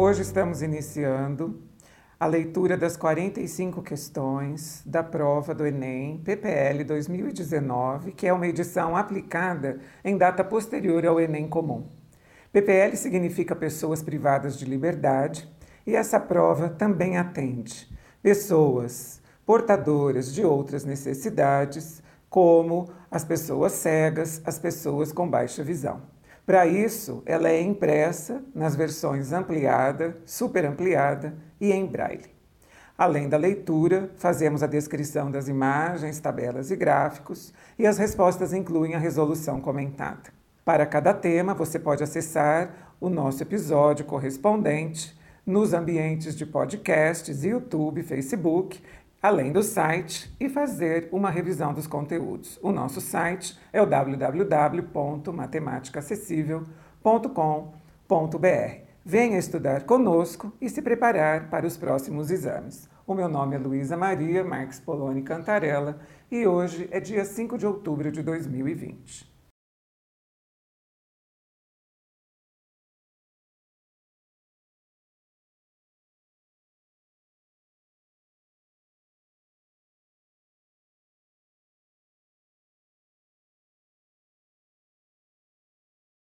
Hoje estamos iniciando a leitura das 45 questões da prova do Enem PPL 2019, que é uma edição aplicada em data posterior ao Enem comum. PPL significa pessoas privadas de liberdade e essa prova também atende pessoas portadoras de outras necessidades, como as pessoas cegas, as pessoas com baixa visão. Para isso, ela é impressa nas versões ampliada, superampliada e em braille. Além da leitura, fazemos a descrição das imagens, tabelas e gráficos, e as respostas incluem a resolução comentada. Para cada tema, você pode acessar o nosso episódio correspondente nos ambientes de podcasts, YouTube, Facebook além do site e fazer uma revisão dos conteúdos. O nosso site é o www.matematicaacessível.com.br. Venha estudar conosco e se preparar para os próximos exames. O meu nome é Luísa Maria Marques Poloni Cantarella e hoje é dia 5 de outubro de 2020.